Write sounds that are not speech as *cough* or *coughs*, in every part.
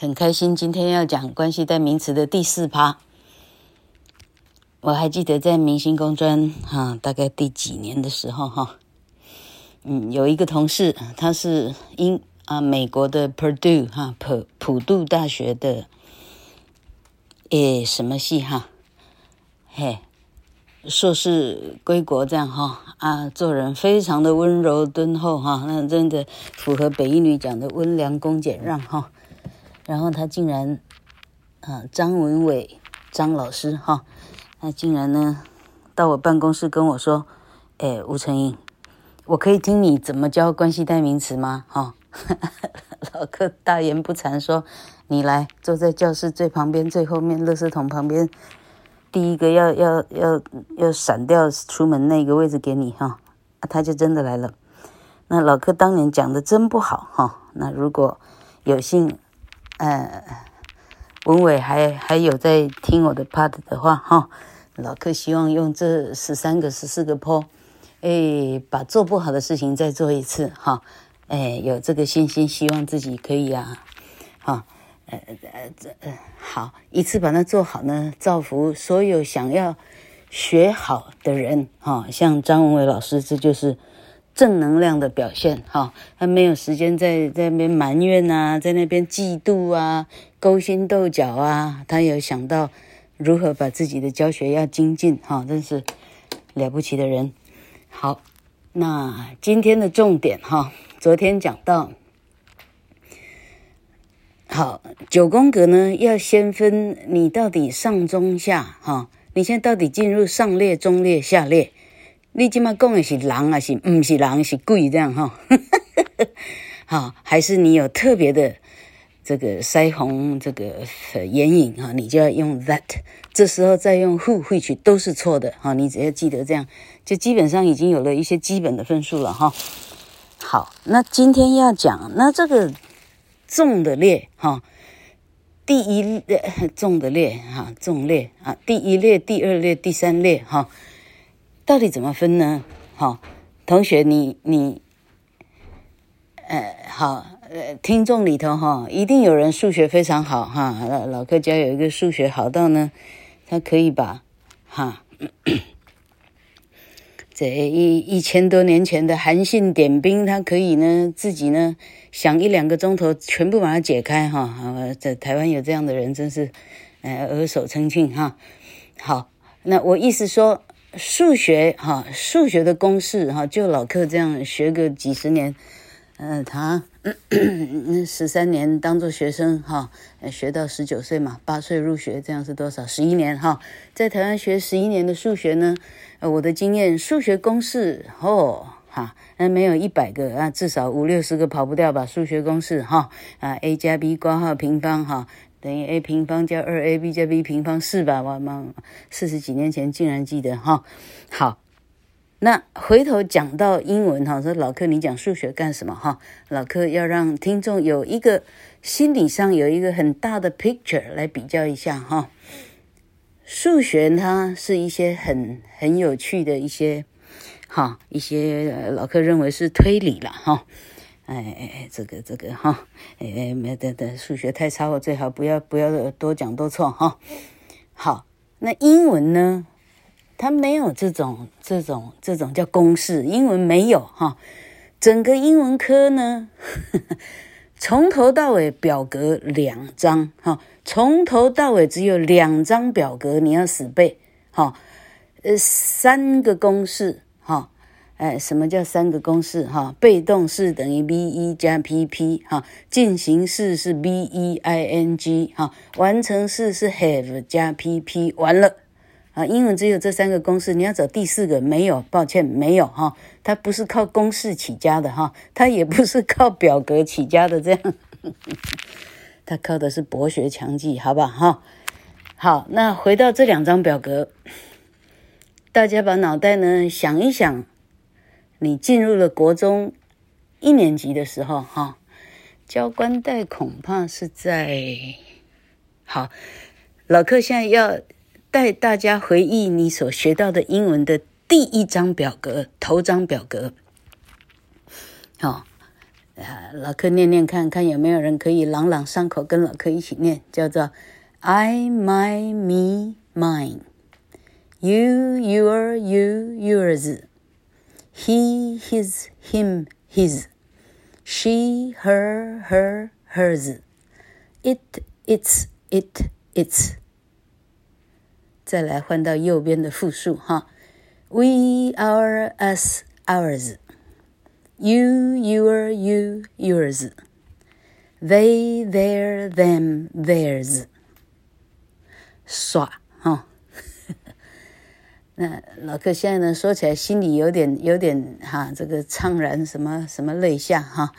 很开心，今天要讲关系代名词的第四趴。我还记得在明星工专哈，大概第几年的时候哈，嗯，有一个同事，他是英啊美国的 Purdue 哈普普渡大学的，诶什么系哈，嘿，硕士归国这样哈啊，做人非常的温柔敦厚哈，那真的符合北一女讲的温良恭俭让哈。然后他竟然，啊，张文伟张老师哈，他竟然呢到我办公室跟我说，哎，吴成英，我可以听你怎么教关系代名词吗？哈，*laughs* 老柯大言不惭说，你来坐在教室最旁边最后面，垃圾桶旁边，第一个要要要要闪掉出门那个位置给你哈，他就真的来了。那老柯当年讲的真不好哈，那如果有幸。呃，文伟还还有在听我的 part 的话哈，老客希望用这十三个、十四个坡哎，把做不好的事情再做一次哈，哎，有这个信心，希望自己可以啊，哈，呃呃呃，好，一次把它做好呢，造福所有想要学好的人哈，像张文伟老师，这就是。正能量的表现，哈，他没有时间在在那边埋怨啊，在那边嫉妒啊，勾心斗角啊，他有想到如何把自己的教学要精进，哈，真是了不起的人。好，那今天的重点，哈，昨天讲到，好，九宫格呢，要先分你到底上中下，哈，你现在到底进入上列、中列、下列。你今嘛讲的是人还是不是人是鬼这样哈？*laughs* 好，还是你有特别的这个腮红这个眼影哈？你就要用 that，这时候再用 who 会取都是错的哈。你只要记得这样，就基本上已经有了一些基本的分数了哈。好，那今天要讲那这个重的列哈，第一列纵的列哈，重列啊，第一列、第二列、第三列哈。到底怎么分呢？好，同学你，你，呃，好，呃，听众里头哈，一定有人数学非常好哈。老老柯家有一个数学好到呢，他可以把哈，*coughs* 这一一千多年前的韩信点兵，他可以呢自己呢想一两个钟头全部把它解开哈。在台湾有这样的人，真是呃耳手称庆哈。好，那我意思说。数学哈，数学的公式哈，就老柯这样学个几十年，呃，他十三年当做学生哈，学到十九岁嘛，八岁入学，这样是多少？十一年哈，在台湾学十一年的数学呢，呃，我的经验，数学公式哦哈，那没有一百个啊，至少五六十个跑不掉吧？数学公式哈啊，a 加 b 括号平方哈。等于 a 平方加二 ab 加 b 平方是吧？我妈四十几年前竟然记得哈。好，那回头讲到英文哈，说老柯你讲数学干什么哈？老柯要让听众有一个心理上有一个很大的 picture 来比较一下哈。数学它是一些很很有趣的一些哈一些老柯认为是推理了哈。哎哎哎，这个这个哈，哎没得的，数学太差，我最好不要不要多讲多错哈。好，那英文呢？它没有这种这种这种叫公式，英文没有哈。整个英文科呢，呵呵从头到尾表格两张哈，从头到尾只有两张表格，你要死背哈。呃，三个公式哈。哎，什么叫三个公式？哈，被动式等于 V E 加 pp，哈，进行式是 V E I N G 哈，完成式是 have 加 pp，完了，啊，英文只有这三个公式，你要找第四个没有，抱歉，没有哈，它不是靠公式起家的哈，它也不是靠表格起家的，这样，*laughs* 它靠的是博学强记，好吧哈，好，那回到这两张表格，大家把脑袋呢想一想。你进入了国中一年级的时候，哈，交官带恐怕是在好。老柯现在要带大家回忆你所学到的英文的第一张表格，头张表格。好，啊，老柯念念看看有没有人可以朗朗上口，跟老柯一起念，叫做 I, my, me, mine, you, your, you, yours, he, his, him, his, she, her, her, hers, it, its, it, its。再来换到右边的复数哈，we, our, us, ours。You, your, you, yours. They, their, them, theirs. 耍哈， 那老柯现在呢，说起来心里有点有点哈，这个怅然什么什么泪下哈，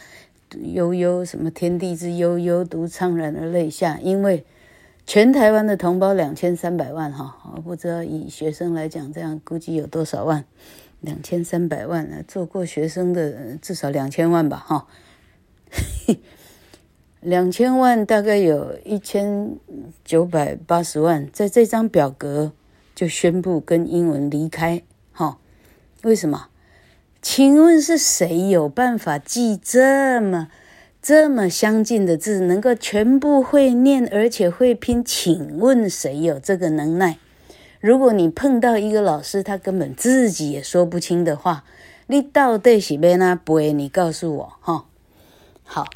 悠悠什么天地之悠悠，独怅然而泪下。因为全台湾的同胞两千三百万哈，我不知道以学生来讲，这样估计有多少万。两千三百万啊，做过学生的至少两千万吧，哈，*laughs* 两千万大概有一千九百八十万，在这张表格就宣布跟英文离开，哈，为什么？请问是谁有办法记这么这么相近的字，能够全部会念而且会拼？请问谁有这个能耐？如果你碰到一个老师，他根本自己也说不清的话，你到底是要哪背？你告诉我哈。好，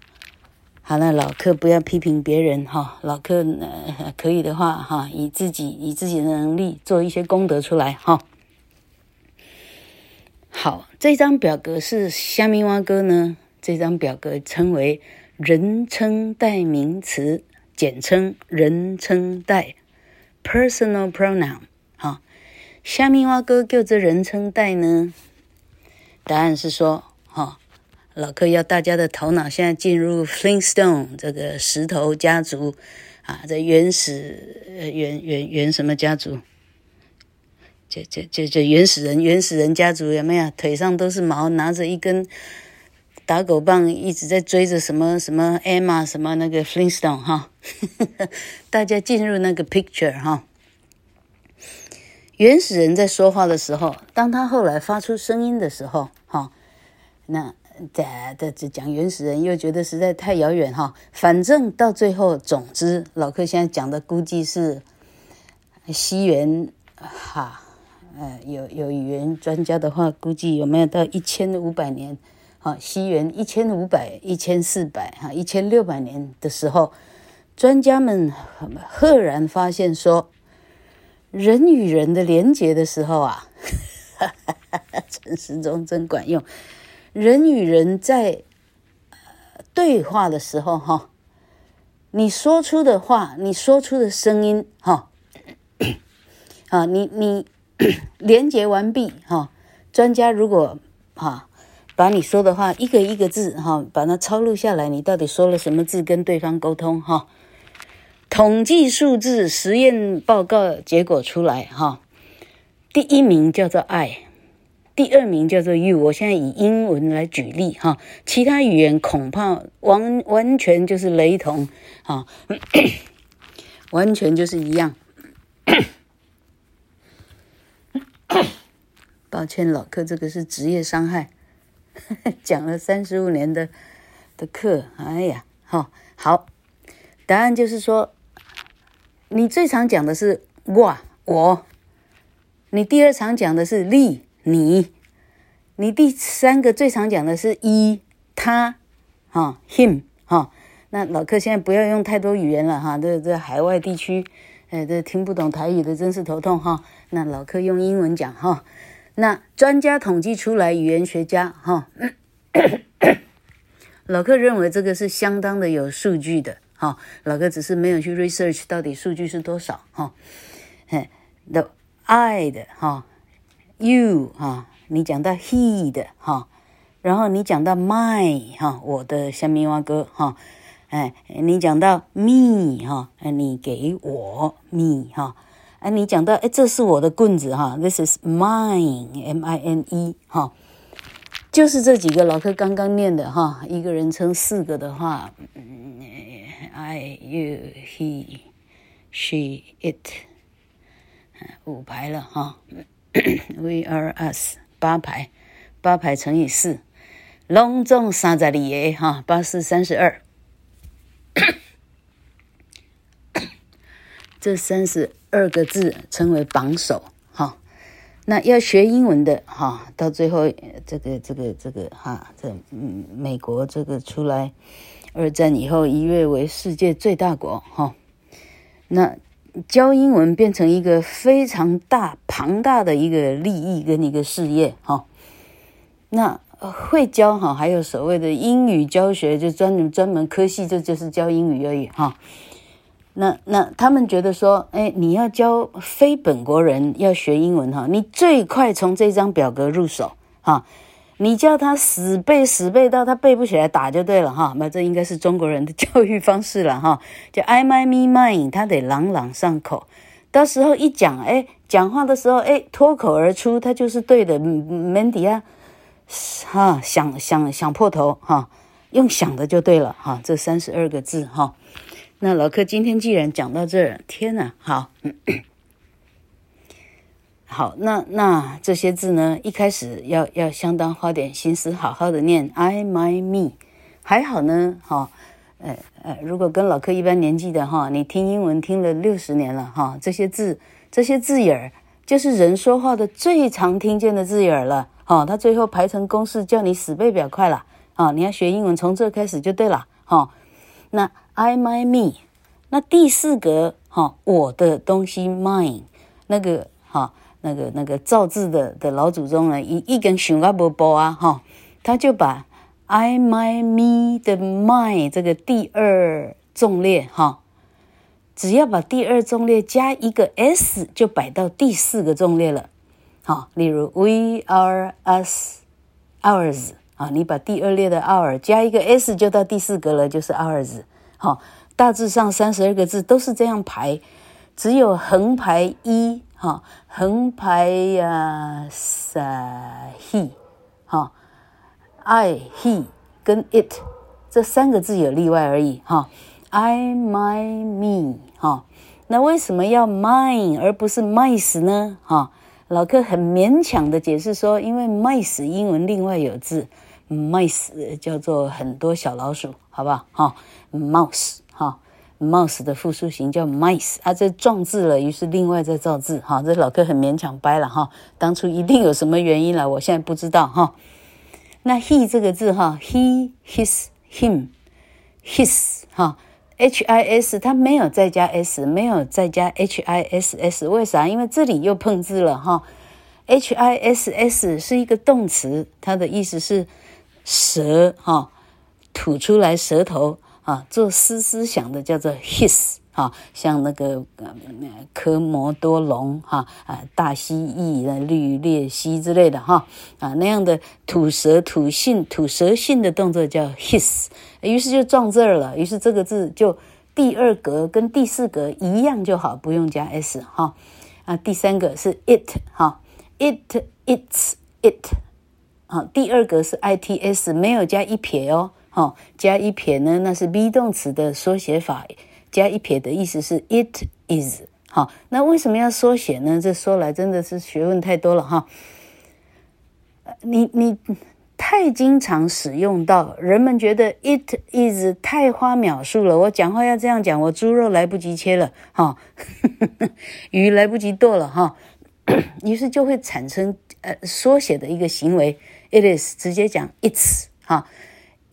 好了，老客不要批评别人哈。老客呃可以的话哈，以自己以自己的能力做一些功德出来哈。好，这张表格是虾米蛙哥呢？这张表格称为人称代名词，简称人称代 （personal pronoun）。哈虾米蛙哥叫做人称代呢？答案是说，哈、老柯要大家的头脑现在进入 Flintstone 这个石头家族啊，这原始呃原原原什么家族？这这这这原始人原始人家族有没有？腿上都是毛，拿着一根打狗棒，一直在追着什么什么 Emma 什么那个 Flintstone 哈、*laughs* 大家进入那个 picture 哈、原始人在说话的时候，当他后来发出声音的时候，哈，那这这这讲原始人又觉得实在太遥远哈。反正到最后，总之，老柯现在讲的估计是西元哈，呃，有有语言专家的话，估计有没有到一千五百年？哈，西元一千五百、一千四百、哈、一千六百年的时候，专家们赫然发现说。人与人的连结的时候啊，陈时中真管用。人与人在对话的时候，哈，你说出的话，你说出的声音，哈，*coughs* 啊，你你 *coughs* 连接完毕，哈，专家如果哈把你说的话一个一个字，哈，把它抄录下来，你到底说了什么字跟对方沟通，哈。统计数字实验报告结果出来哈，第一名叫做爱第二名叫做 You。我现在以英文来举例哈，其他语言恐怕完完全就是雷同哈，*coughs* 完全就是一样。*coughs* 抱歉，老客，这个是职业伤害，*laughs* 讲了三十五年的的课，哎呀，好，好，答案就是说。你最常讲的是我，我，你第二常讲的是你，你，你第三个最常讲的是一，他，哈，him，哈。那老柯现在不要用太多语言了哈，这这海外地区，呃，这听不懂台语的真是头痛哈。那老柯用英文讲哈。那专家统计出来，语言学家哈，老柯认为这个是相当的有数据的。哈，老哥只是没有去 research 到底数据是多少哈。嘿，the I 的哈，you 哈，你讲到 he 的哈，然后你讲到 my 哈，我的虾米碗糕哈，哎，你讲到 me 哈，哎，你给我 me 哈，哎，你讲到哎，这是我的棍子哈，this is mine m i n e 哈，就是这几个老哥刚刚念的哈，一个人称四个的话。I, you, he, she, it，五排了哈。VRS 八排，八排乘以四。拢总三十二个哈，八四三十二。这三十二个字称为榜首哈。那要学英文的哈，到最后这个这个这个哈，这美国这个出来，二战以后一跃为世界最大国哈。那教英文变成一个非常大庞大的一个利益跟一个事业哈。那会教哈，还有所谓的英语教学，就专门专门科系，这就是教英语而已哈。那那他们觉得说，哎，你要教非本国人要学英文哈，你最快从这张表格入手哈，你叫他死背死背到他背不起来打就对了哈。那这应该是中国人的教育方式了哈，就 I my me mine，他得朗朗上口，到时候一讲，哎，讲话的时候，哎，脱口而出，他就是对的。Mandy 啊，哈，想想想破头哈，用想的就对了哈，这三十二个字哈。那老柯今天既然讲到这儿，天哪，好，好，那那这些字呢，一开始要要相当花点心思，好好的念 I my me，还好呢，哈，呃呃，如果跟老柯一般年纪的哈，你听英文听了六十年了哈，这些字这些字眼儿，就是人说话的最常听见的字眼儿了，哈，他最后排成公式叫你死背表快了，啊，你要学英文从这开始就对了，哈，那。I my me，那第四格哈，我的东西 mine，那个哈，那个那个造字的的老祖宗呢，一一根熊阿伯伯啊哈，他就把 I my me 的 mine 这个第二纵列哈，只要把第二纵列加一个 s，就摆到第四个纵列了，好，例如 we are us ours 啊，你把第二列的 our 加一个 s，就到第四格了，就是 ours。好，大致上三十二个字都是这样排，只有横排一哈，横排呀，sa he，哈，I he 跟 it 这三个字有例外而已哈，I my me 哈，那为什么要 mine 而不是 mice 呢？哈，老柯很勉强的解释说，因为 mice 英文另外有字。mice 叫做很多小老鼠，好不好？哈，mouse，mouse 的复数形叫 mice 啊，这撞字了，于是另外再造字哈。这老哥很勉强掰了哈，当初一定有什么原因了，我现在不知道哈。那 he 这个字哈，he his him his 哈，h i s 它没有再加 s，没有再加 h i s s，为啥？因为这里又碰字了哈。h i s s 是一个动词，它的意思是。舌哈吐出来，舌头啊，做思思想的叫做 his 啊，像那个科摩多龙哈啊，大蜥蜴、绿鬣蜥之类的哈啊，那样的吐舌吐信吐舌信的动作叫 his，于是就撞这儿了，于是这个字就第二格跟第四格一样就好，不用加 s 哈啊，第三个是 it 哈，it it's it。啊，第二个是 I T S，没有加一撇哦。好，加一撇呢，那是 be 动词的缩写法。加一撇的意思是 it is。好，那为什么要缩写呢？这说来真的是学问太多了哈。你你太经常使用到，人们觉得 it is 太花秒数了。我讲话要这样讲，我猪肉来不及切了，哈，*laughs* 鱼来不及剁了，哈，*coughs* 于是就会产生呃缩写的一个行为。It is 直接讲 it's 哈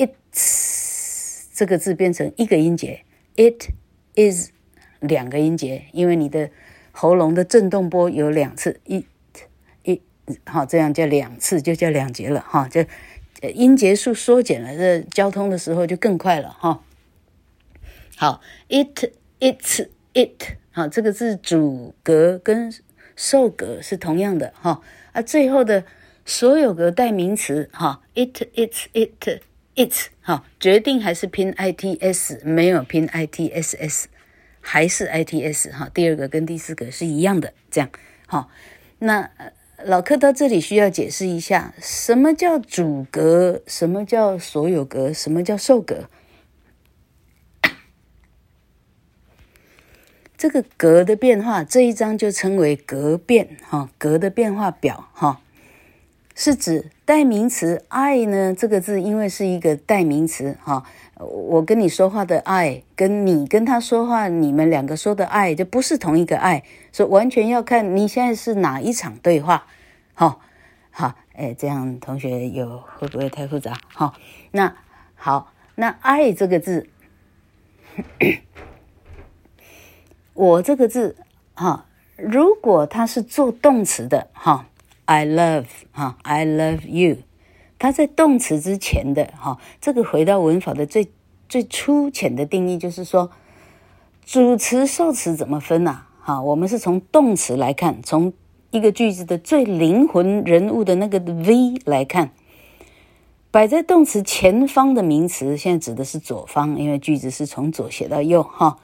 ，it's 这个字变成一个音节，it is 两个音节，因为你的喉咙的震动波有两次，it it 好，这样叫两次就叫两节了哈，就音节数缩减了，这交通的时候就更快了哈。好，it it's it 好，这个字主格跟受格是同样的哈，啊，最后的。所有格代名词哈，it it's it it 哈，决定还是拼 i t s，没有拼 i t s s，还是 i t s 哈。第二个跟第四个是一样的，这样好。那老柯到这里需要解释一下，什么叫主格，什么叫所有格，什么叫受格。这个格的变化，这一章就称为格变哈，格的变化表哈。是指代名词 I 呢？这个字因为是一个代名词哈，我跟你说话的 I，跟你跟他说话，你们两个说的 I 就不是同一个 I，所以完全要看你现在是哪一场对话。好，好，哎，这样同学有会不会太复杂？好，那好，那 I 这个字，我这个字哈，如果它是做动词的哈。I love 哈，I love you。它在动词之前的哈，这个回到文法的最最粗浅的定义，就是说主词受词怎么分呐？哈，我们是从动词来看，从一个句子的最灵魂人物的那个 V 来看，摆在动词前方的名词，现在指的是左方，因为句子是从左写到右哈。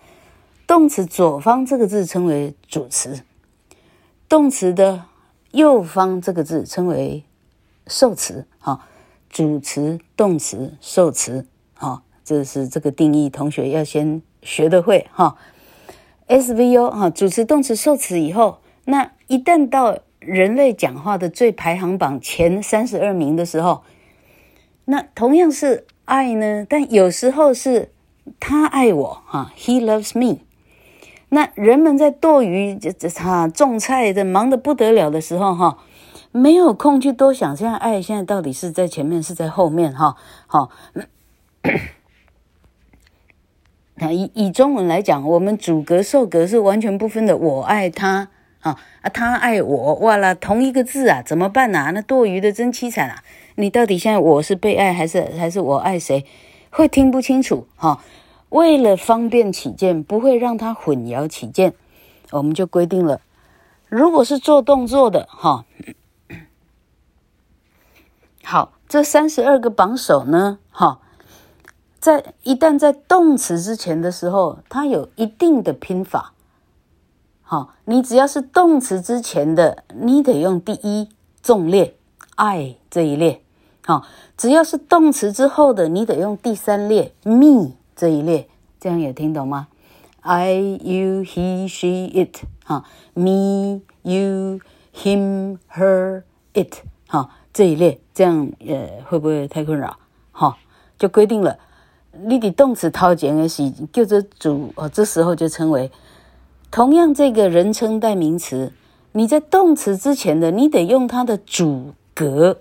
动词左方这个字称为主词，动词的。右方这个字称为受词，哈，主词、动词、受词，哈，这是这个定义，同学要先学得会，哈。SVO，哈，主词、动词、受词以后，那一旦到人类讲话的最排行榜前三十二名的时候，那同样是爱呢，但有时候是他爱我，哈，He loves me。那人们在剁鱼、这这哈种菜的忙得不得了的时候，哈，没有空去多想，现在爱现在到底是在前面是在后面，哈，好。*coughs* 那以以中文来讲，我们主格受格是完全不分的，我爱他啊啊，他爱我，哇啦，同一个字啊，怎么办呐？那剁鱼的真凄惨啊！你到底现在我是被爱还是还是我爱谁？会听不清楚，哈。为了方便起见，不会让它混淆起见，我们就规定了，如果是做动作的，哈，好，这三十二个榜首呢，哈，在一旦在动词之前的时候，它有一定的拼法，好，你只要是动词之前的，你得用第一纵列，I 这一列，好，只要是动词之后的，你得用第三列，me。这一列，这样有听懂吗？I, you, he, she, it，哈，me, you, him, her, it，哈，这一列，这样呃会不会太困扰？哈，就规定了，你的动词套前的是叫做主，哦，这时候就称为同样这个人称代名词，你在动词之前的，你得用它的主格，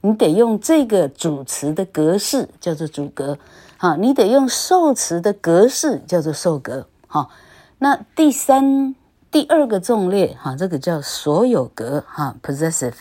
你得用这个主词的格式，叫做主格。好，你得用受词的格式叫做受格。好，那第三、第二个纵列，哈，这个叫所有格，哈，possessive。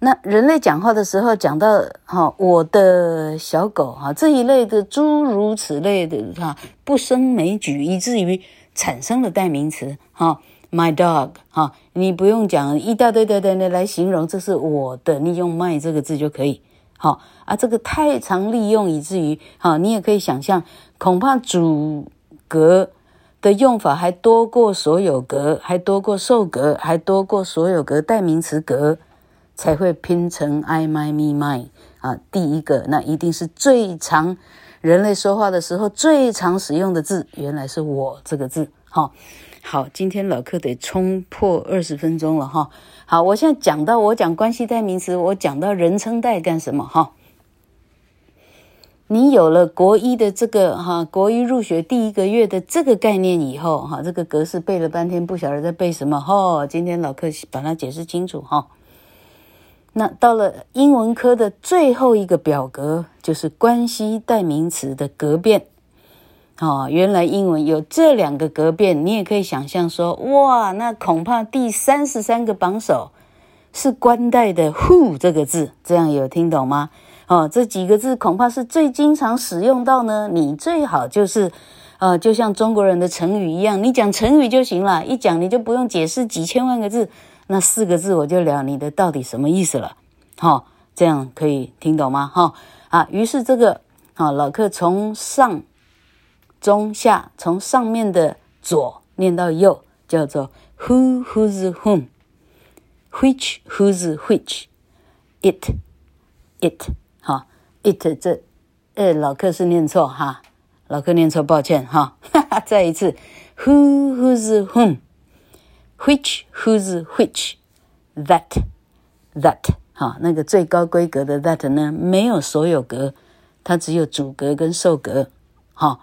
那人类讲话的时候讲到，哈，我的小狗，哈，这一类的诸如此类的，哈，不胜枚举，以至于产生了代名词，哈，my dog，哈，你不用讲一大堆的的来形容，这是我的，你用 my 这个字就可以。好啊，这个太常利用，以至于好，你也可以想象，恐怕主格的用法还多过所有格，还多过受格，还多过所有格代名词格，才会拼成 I my me mine 啊。第一个，那一定是最常人类说话的时候最常使用的字，原来是我这个字。好，好，今天老课得冲破二十分钟了哈。好，我现在讲到我讲关系代名词，我讲到人称代干什么哈？你有了国一的这个哈，国一入学第一个月的这个概念以后哈，这个格式背了半天，不晓得在背什么哈。今天老课把它解释清楚哈。那到了英文科的最后一个表格，就是关系代名词的格变。哦，原来英文有这两个格变，你也可以想象说，哇，那恐怕第三十三个榜首是关代的 who 这个字，这样有听懂吗？哦，这几个字恐怕是最经常使用到呢。你最好就是，呃，就像中国人的成语一样，你讲成语就行了，一讲你就不用解释几千万个字，那四个字我就了你的到底什么意思了。好、哦，这样可以听懂吗？哈、哦，啊，于是这个，好、哦，老客从上。中下从上面的左念到右，叫做 who whose whom，which whose which，it it 好，it 这呃老客是念错哈，老客念错，抱歉哈，哈哈，再一次 who whose whom，which whose which，that that 哈，那个最高规格的 that 呢，没有所有格，它只有主格跟受格，哈。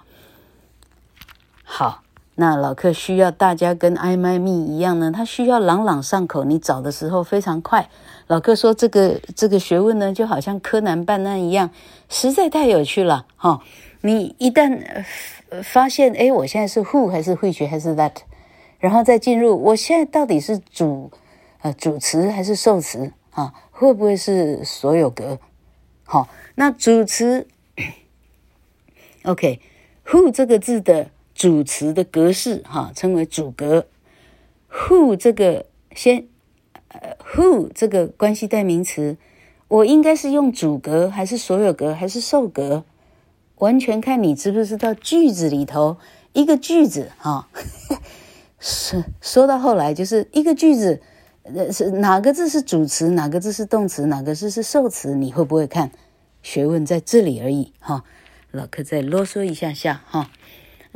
好，那老克需要大家跟艾迈密一样呢，他需要朗朗上口，你找的时候非常快。老克说这个这个学问呢，就好像柯南办案一样，实在太有趣了，哈。你一旦发现，哎，我现在是 who 还是 which 还是 that，然后再进入，我现在到底是主呃主词还是受词啊？会不会是所有格？好，那主词，OK，who 这个字的主词的格式哈，称为主格。who 这个先，呃，who 这个关系代名词，我应该是用主格还是所有格还是受格？完全看你知不知道句子里头一个句子哈，是说到后来就是一个句子，呃是哪个字是主词，哪个字是动词，哪个字是受词，你会不会看？学问在这里而已哈。老柯再啰嗦一下下哈。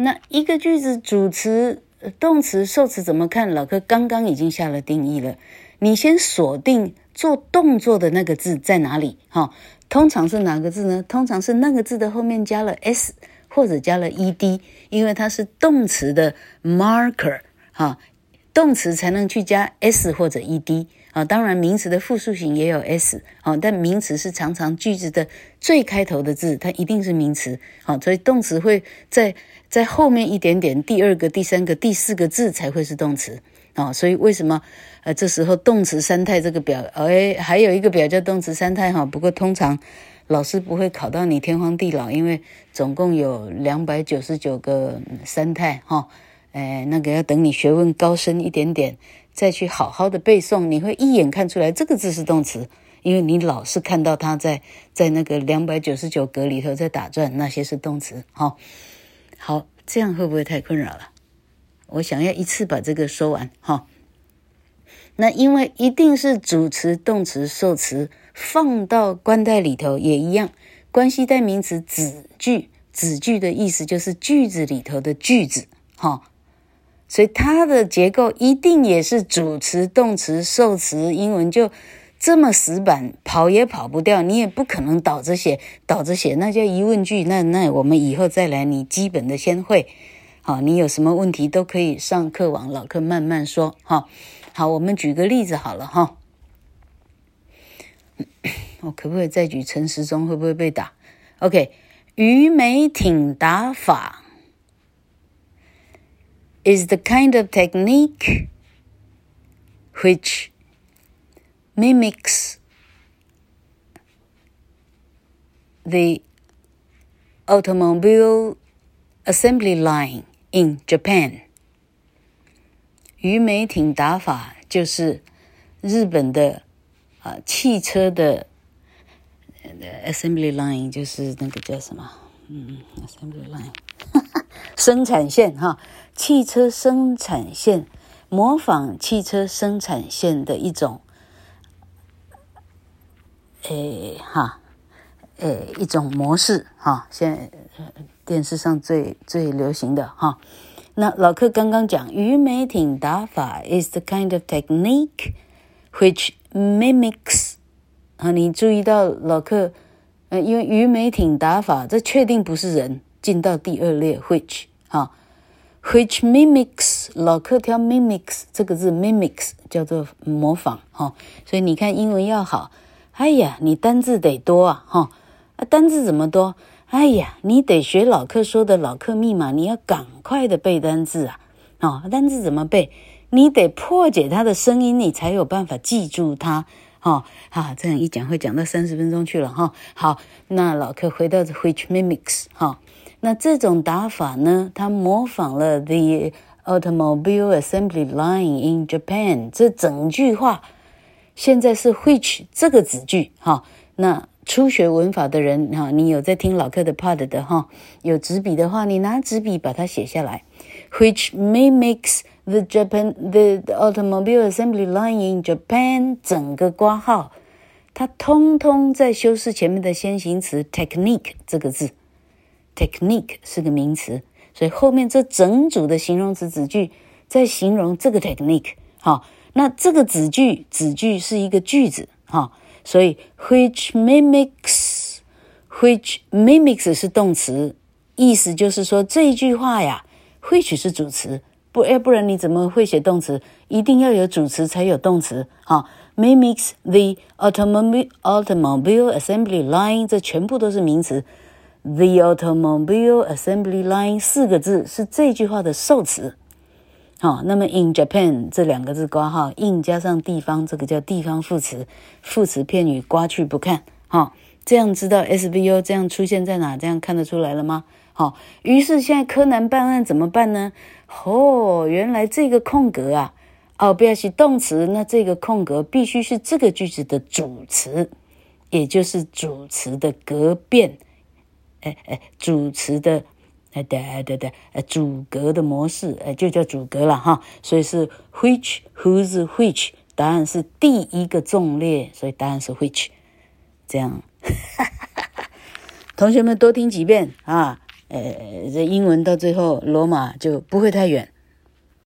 那一个句子主词、动词、受词怎么看？老柯刚刚已经下了定义了。你先锁定做动作的那个字在哪里哈。通常是哪个字呢？通常是那个字的后面加了 s 或者加了 ed，因为它是动词的 marker 哈，动词才能去加 s 或者 ed 啊。当然，名词的复数形也有 s 啊，但名词是常常句子的最开头的字，它一定是名词啊，所以动词会在在后面一点点，第二个、第三个、第四个字才会是动词。啊、所以为什么呃这时候动词三态这个表，哎，还有一个表叫动词三态哈。不过通常老师不会考到你天荒地老，因为总共有两百九十九个三态哈。哎，那个要等你学问高深一点点，再去好好的背诵，你会一眼看出来这个字是动词，因为你老是看到它在在那个两百九十九格里头在打转，那些是动词哈。好，这样会不会太困扰了？我想要一次把这个说完哈，那因为一定是主词、动词、受词放到关代里头也一样，关系代名词子句，子句的意思就是句子里头的句子哈，所以它的结构一定也是主词、动词、受词，英文就这么死板，跑也跑不掉，你也不可能倒着写，倒着写那叫疑问句，那那我们以后再来，你基本的先会。好，你有什么问题都可以上课网，老课慢慢说。哈，好，我们举个例子好了哈。*coughs* 我可不可以再举陈时中？会不会被打？OK，鱼梅挺打法 is the kind of technique which mimics the automobile assembly line. In Japan，鱼梅町打法就是日本的啊汽车的 assembly line，就是那个叫什么？嗯，assembly line，*laughs* 生产线哈，汽车生产线模仿汽车生产线的一种， 诶哈，诶一种模式哈，现在。电视上最最流行的哈，那老克刚刚讲鱼梅町打法 is the kind of technique which mimics 啊，你注意到老克呃，因为鱼梅町打法，这确定不是人，进到第二列 which 哈，which mimics 老克挑 mimics 这个字 mimics 叫做模仿哈，所以你看英文要好，哎呀，你单字得多啊哈，啊单字怎么多？哎呀，你得学老客说的老客密码，你要赶快的背单字啊！哦，单字怎么背？你得破解它的声音，你才有办法记住它。哦，好，这样一讲会讲到三十分钟去了哈、好，那老客回到 which mimics 哈、那这种打法呢，它模仿了 the automobile assembly line in Japan。这整句话现在是 which 这个子句哈、那。初学文法的人哈，你有在听老课的 part 的哈，有纸笔的话，你拿纸笔把它写下来。Which mimics the Japan the automobile assembly line in Japan，整个括号，它通通在修饰前面的先行词 technique 这个字。technique 是个名词，所以后面这整组的形容词子句在形容这个 technique。好，那这个子句子句是一个句子哈。所以 which mimics，which mimics 是动词，意思就是说这句话呀，which 是主词，不要不然你怎么会写动词？一定要有主词才有动词啊。Mimics the automobile automobile assembly line，这全部都是名词。The automobile assembly line 四个字是这句话的受词。好，那么 in Japan 这两个字括号 in 加上地方，这个叫地方副词，副词片语刮去不看。好，这样知道 SVO 这样出现在哪？这样看得出来了吗？好，于是现在柯南办案怎么办呢？哦，原来这个空格啊。哦，不要写动词，那这个空格必须是这个句子的主词，也就是主词的格变，哎哎，主词的，哎对对对，呃，主格的模式，哎，就叫主格了哈。所以是 which whose which，答案是第一个纵列，所以答案是 which。这样，同学们多听几遍啊，呃，这英文到最后罗马就不会太远。